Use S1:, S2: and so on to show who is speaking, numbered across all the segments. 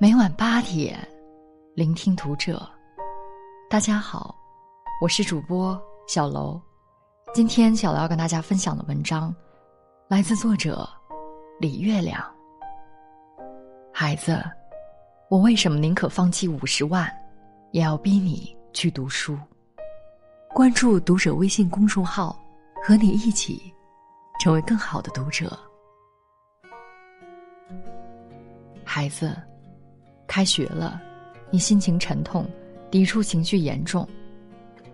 S1: 每晚八点，聆听读者。大家好，我是主播小楼。今天小楼要跟大家分享的文章，来自作者李月亮。孩子，我为什么宁可放弃五十万，也要逼你去读书？关注读者微信公众号，和你一起成为更好的读者。孩子。开学了，你心情沉痛，抵触情绪严重。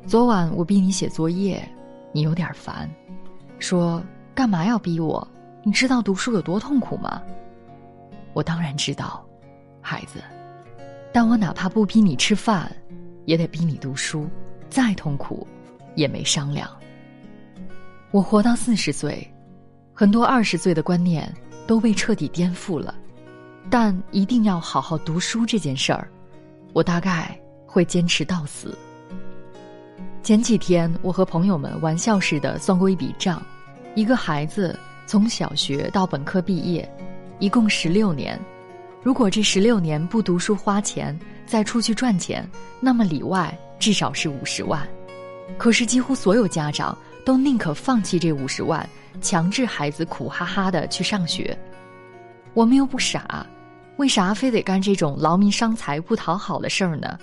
S1: 昨晚我逼你写作业，你有点烦，说干嘛要逼我？你知道读书有多痛苦吗？我当然知道，孩子，但我哪怕不逼你吃饭，也得逼你读书，再痛苦，也没商量。我活到四十岁，很多二十岁的观念都被彻底颠覆了。但一定要好好读书这件事儿，我大概会坚持到死。前几天，我和朋友们玩笑似的算过一笔账：一个孩子从小学到本科毕业，一共十六年。如果这十六年不读书花钱，再出去赚钱，那么里外至少是五十万。可是，几乎所有家长都宁可放弃这五十万，强制孩子苦哈哈的去上学。我们又不傻。为啥非得干这种劳民伤财、不讨好的事儿呢？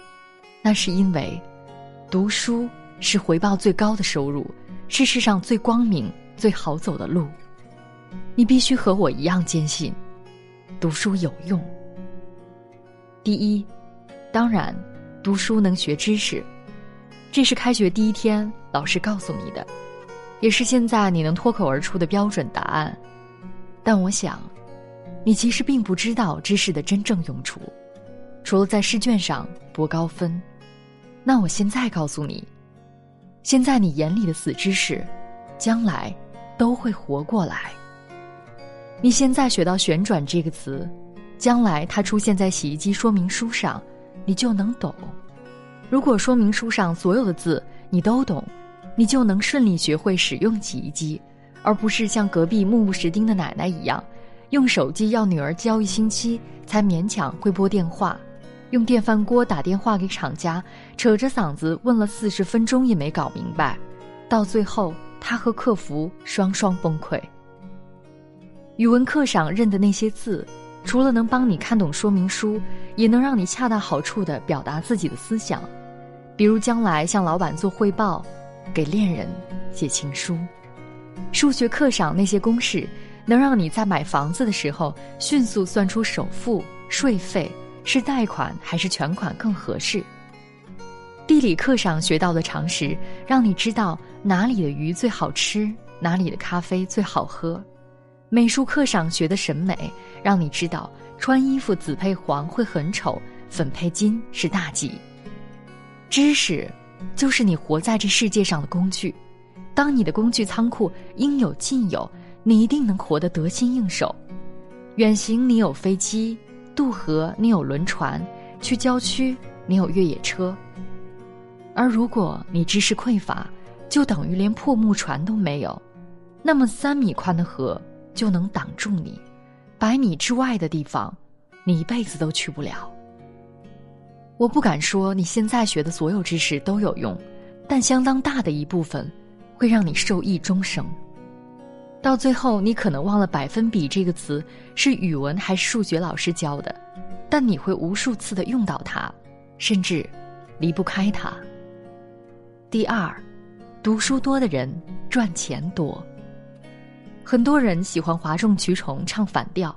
S1: 那是因为，读书是回报最高的收入，是世上最光明、最好走的路。你必须和我一样坚信，读书有用。第一，当然，读书能学知识，这是开学第一天老师告诉你的，也是现在你能脱口而出的标准答案。但我想。你其实并不知道知识的真正用处，除了在试卷上博高分。那我现在告诉你，现在你眼里的死知识，将来都会活过来。你现在学到“旋转”这个词，将来它出现在洗衣机说明书上，你就能懂。如果说明书上所有的字你都懂，你就能顺利学会使用洗衣机，而不是像隔壁目不识丁的奶奶一样。用手机要女儿教一星期，才勉强会拨电话；用电饭锅打电话给厂家，扯着嗓子问了四十分钟也没搞明白，到最后他和客服双双崩溃。语文课上认的那些字，除了能帮你看懂说明书，也能让你恰到好处地表达自己的思想，比如将来向老板做汇报，给恋人写情书。数学课上那些公式。能让你在买房子的时候迅速算出首付、税费是贷款还是全款更合适。地理课上学到的常识，让你知道哪里的鱼最好吃，哪里的咖啡最好喝。美术课上学的审美，让你知道穿衣服紫配黄会很丑，粉配金是大忌。知识，就是你活在这世界上的工具。当你的工具仓库应有尽有。你一定能活得得心应手。远行你有飞机，渡河你有轮船，去郊区你有越野车。而如果你知识匮乏，就等于连破木船都没有。那么三米宽的河就能挡住你，百米之外的地方，你一辈子都去不了。我不敢说你现在学的所有知识都有用，但相当大的一部分，会让你受益终生。到最后，你可能忘了“百分比”这个词是语文还是数学老师教的，但你会无数次的用到它，甚至离不开它。第二，读书多的人赚钱多。很多人喜欢哗众取宠，唱反调。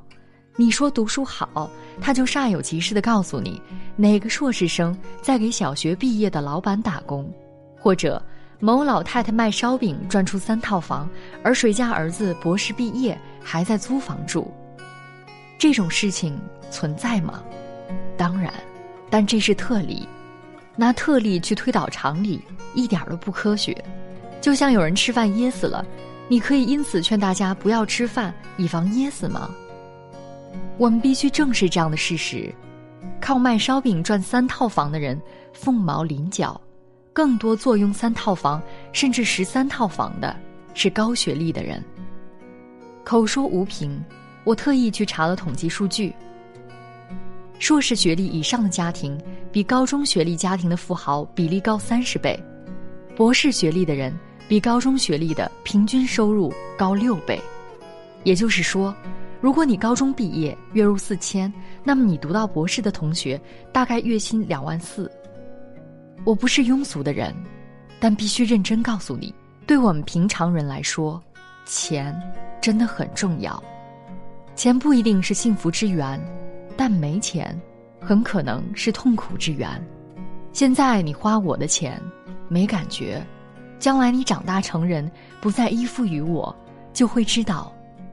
S1: 你说读书好，他就煞有其事的告诉你哪个硕士生在给小学毕业的老板打工，或者。某老太太卖烧饼赚出三套房，而谁家儿子博士毕业还在租房住？这种事情存在吗？当然，但这是特例。拿特例去推导常理，一点都不科学。就像有人吃饭噎死了，你可以因此劝大家不要吃饭，以防噎死吗？我们必须正视这样的事实：靠卖烧饼赚三套房的人，凤毛麟角。更多坐拥三套房甚至十三套房的，是高学历的人。口说无凭，我特意去查了统计数据。硕士学历以上的家庭比高中学历家庭的富豪比例高三十倍，博士学历的人比高中学历的平均收入高六倍。也就是说，如果你高中毕业月入四千，那么你读到博士的同学大概月薪两万四。我不是庸俗的人，但必须认真告诉你，对我们平常人来说，钱真的很重要。钱不一定是幸福之源，但没钱，很可能是痛苦之源。现在你花我的钱，没感觉；将来你长大成人，不再依附于我，就会知道，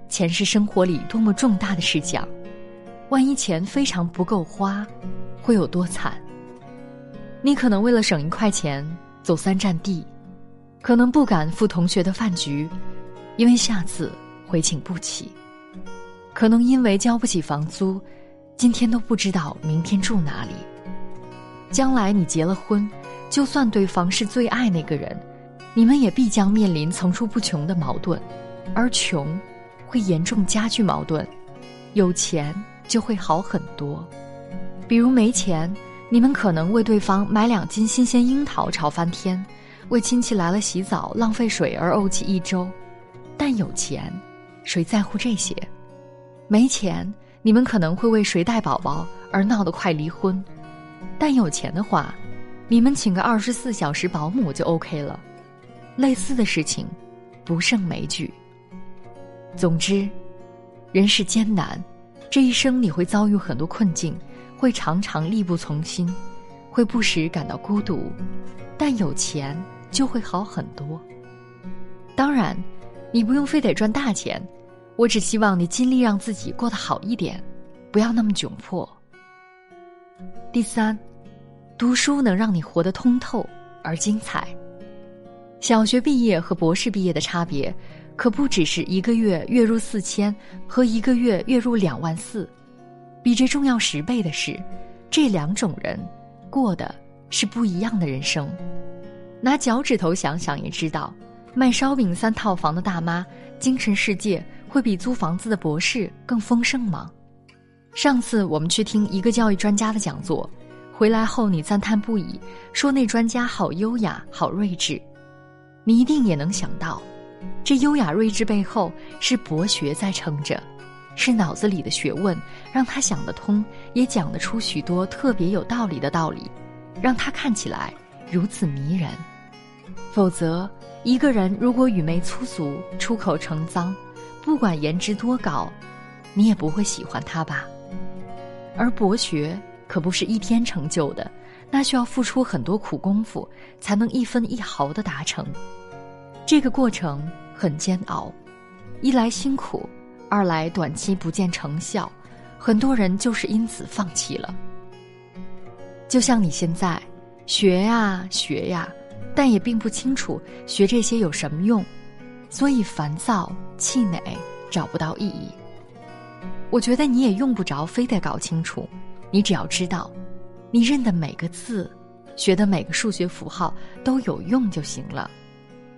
S1: 钱是生活里多么重大的事项。万一钱非常不够花，会有多惨？你可能为了省一块钱走三站地，可能不敢赴同学的饭局，因为下次回请不起。可能因为交不起房租，今天都不知道明天住哪里。将来你结了婚，就算对方是最爱那个人，你们也必将面临层出不穷的矛盾，而穷会严重加剧矛盾。有钱就会好很多。比如没钱，你们可能为对方买两斤新鲜樱桃吵翻天，为亲戚来了洗澡浪费水而怄气一周。但有钱，谁在乎这些？没钱，你们可能会为谁带宝宝而闹得快离婚，但有钱的话，你们请个二十四小时保姆就 OK 了。类似的事情，不胜枚举。总之，人世艰难，这一生你会遭遇很多困境，会常常力不从心，会不时感到孤独，但有钱就会好很多。当然，你不用非得赚大钱。我只希望你尽力让自己过得好一点，不要那么窘迫。第三，读书能让你活得通透而精彩。小学毕业和博士毕业的差别，可不只是一个月月入四千和一个月月入两万四，比这重要十倍的是，这两种人过的是不一样的人生。拿脚趾头想想也知道，卖烧饼三套房的大妈，精神世界。会比租房子的博士更丰盛吗？上次我们去听一个教育专家的讲座，回来后你赞叹不已，说那专家好优雅，好睿智。你一定也能想到，这优雅睿智背后是博学在撑着，是脑子里的学问让他想得通，也讲得出许多特别有道理的道理，让他看起来如此迷人。否则，一个人如果语媚粗俗，出口成脏。不管颜值多高，你也不会喜欢他吧？而博学可不是一天成就的，那需要付出很多苦功夫，才能一分一毫的达成。这个过程很煎熬，一来辛苦，二来短期不见成效，很多人就是因此放弃了。就像你现在学呀学呀，但也并不清楚学这些有什么用。所以烦躁、气馁，找不到意义。我觉得你也用不着非得搞清楚，你只要知道，你认的每个字，学的每个数学符号都有用就行了。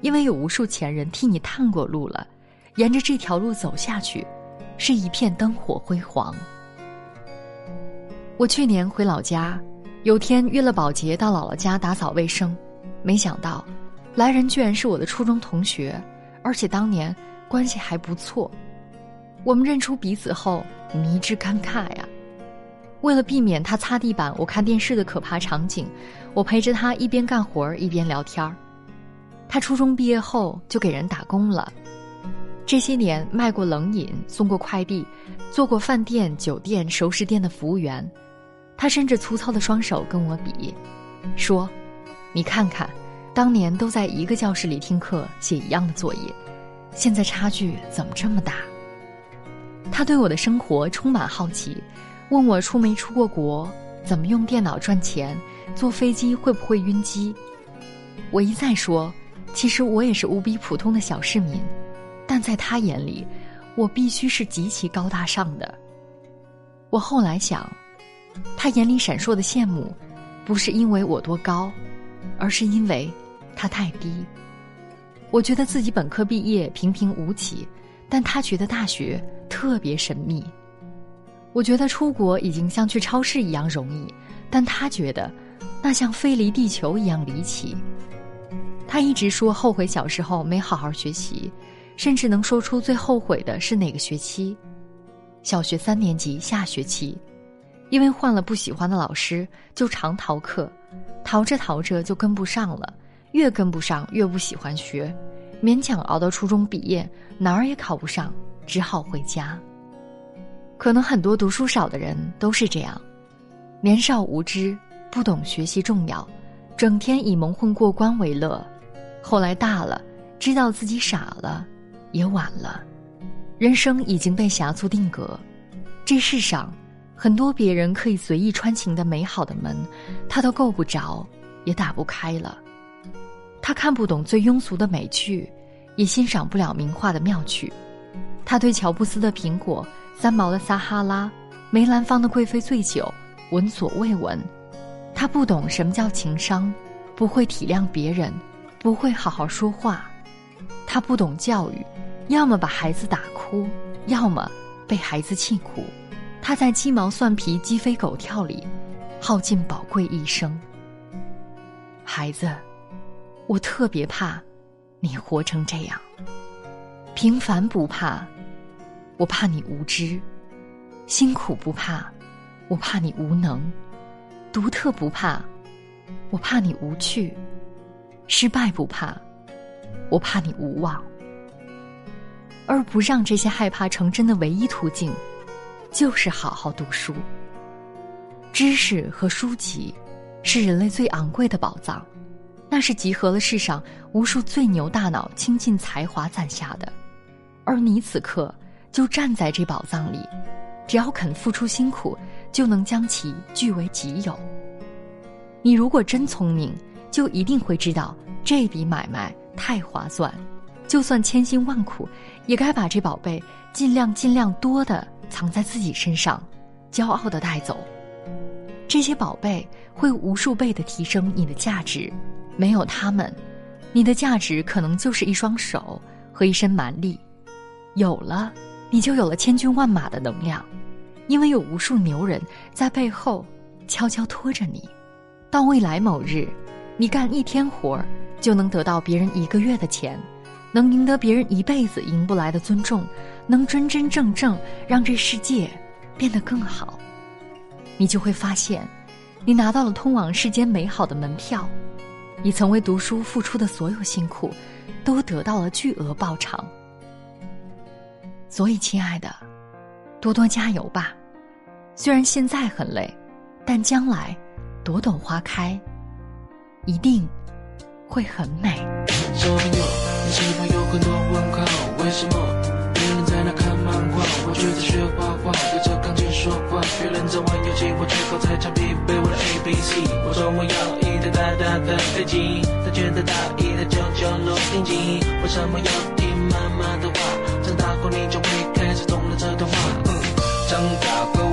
S1: 因为有无数前人替你探过路了，沿着这条路走下去，是一片灯火辉煌。我去年回老家，有天约了保洁到姥姥家打扫卫生，没想到，来人居然是我的初中同学。而且当年关系还不错，我们认出彼此后迷之尴尬呀。为了避免他擦地板、我看电视的可怕场景，我陪着他一边干活一边聊天儿。他初中毕业后就给人打工了，这些年卖过冷饮、送过快递、做过饭店、酒店、熟食店的服务员。他伸着粗糙的双手跟我比，说：“你看看。”当年都在一个教室里听课，写一样的作业，现在差距怎么这么大？他对我的生活充满好奇，问我出没出过国，怎么用电脑赚钱，坐飞机会不会晕机？我一再说，其实我也是无比普通的小市民，但在他眼里，我必须是极其高大上的。我后来想，他眼里闪烁的羡慕，不是因为我多高，而是因为。他太低，我觉得自己本科毕业平平无奇，但他觉得大学特别神秘。我觉得出国已经像去超市一样容易，但他觉得那像飞离地球一样离奇。他一直说后悔小时候没好好学习，甚至能说出最后悔的是哪个学期。小学三年级下学期，因为换了不喜欢的老师，就常逃课，逃着逃着就跟不上了，越跟不上越不喜欢学，勉强熬到初中毕业，哪儿也考不上，只好回家。可能很多读书少的人都是这样，年少无知，不懂学习重要，整天以蒙混过关为乐。后来大了，知道自己傻了，也晚了，人生已经被狭促定格。这世上，很多别人可以随意穿行的美好的门，他都够不着，也打不开了。他看不懂最庸俗的美剧，也欣赏不了名画的妙趣。他对乔布斯的苹果。三毛的撒哈拉，梅兰芳的贵妃醉酒，闻所未闻。他不懂什么叫情商，不会体谅别人，不会好好说话。他不懂教育，要么把孩子打哭，要么被孩子气哭。他在鸡毛蒜皮、鸡飞狗跳里，耗尽宝贵一生。孩子，我特别怕你活成这样。平凡不怕。我怕你无知，辛苦不怕；我怕你无能，独特不怕；我怕你无趣，失败不怕；我怕你无望。而不让这些害怕成真的唯一途径，就是好好读书。知识和书籍，是人类最昂贵的宝藏，那是集合了世上无数最牛大脑倾尽才华攒下的。而你此刻。就站在这宝藏里，只要肯付出辛苦，就能将其据为己有。你如果真聪明，就一定会知道这笔买卖太划算，就算千辛万苦，也该把这宝贝尽量尽量多的藏在自己身上，骄傲的带走。这些宝贝会无数倍的提升你的价值，没有它们，你的价值可能就是一双手和一身蛮力。有了。你就有了千军万马的能量，因为有无数牛人在背后悄悄拖着你。到未来某日，你干一天活儿就能得到别人一个月的钱，能赢得别人一辈子赢不来的尊重，能真真正正让这世界变得更好。你就会发现，你拿到了通往世间美好的门票，你曾为读书付出的所有辛苦，都得到了巨额报偿。所以，亲爱的，多多加油吧！虽然现在很累，但将来朵朵花开，一定会很美。
S2: 你是否有很多问号？为什么别人在那看漫画，我却在学画画，对着钢琴说话？别人在玩游戏，我却靠在墙壁背我的 A B C。我说我要一台大大的飞机，他觉得大一台九九洛定机。为什么要听妈妈的话？长大后你就会开始懂了这段话。长大后